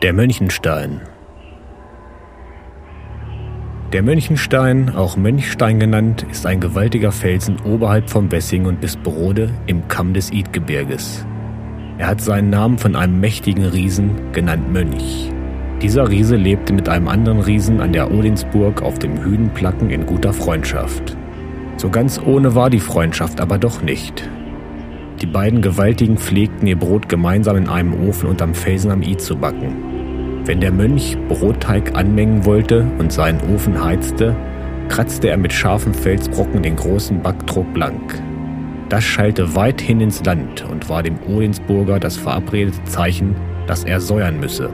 Der Mönchenstein. Der Mönchenstein, auch Mönchstein genannt, ist ein gewaltiger Felsen oberhalb vom Wessing und Bisperode im Kamm des Idgebirges. Er hat seinen Namen von einem mächtigen Riesen, genannt Mönch. Dieser Riese lebte mit einem anderen Riesen an der Odinsburg auf dem Hüdenplacken in guter Freundschaft. So ganz ohne war die Freundschaft aber doch nicht. Die beiden Gewaltigen pflegten ihr Brot gemeinsam in einem Ofen unterm Felsen am I zu backen. Wenn der Mönch Brotteig anmengen wollte und seinen Ofen heizte, kratzte er mit scharfen Felsbrocken den großen Backtrog blank. Das schallte weit hin ins Land und war dem Odinsburger das verabredete Zeichen, dass er säuern müsse.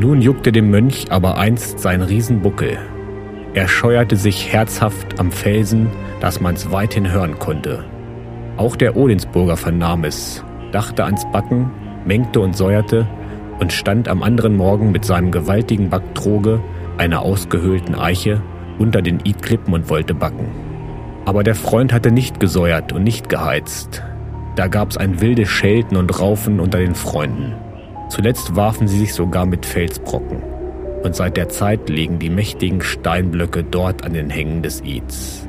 Nun juckte dem Mönch aber einst sein Riesenbuckel. Er scheuerte sich herzhaft am Felsen, dass man's weithin hören konnte. Auch der Odinsburger vernahm es, dachte ans Backen, mengte und säuerte und stand am anderen Morgen mit seinem gewaltigen Backtroge, einer ausgehöhlten Eiche, unter den Idklippen und wollte backen. Aber der Freund hatte nicht gesäuert und nicht geheizt. Da gab's ein wildes Schelten und Raufen unter den Freunden. Zuletzt warfen sie sich sogar mit Felsbrocken. Und seit der Zeit liegen die mächtigen Steinblöcke dort an den Hängen des Ids.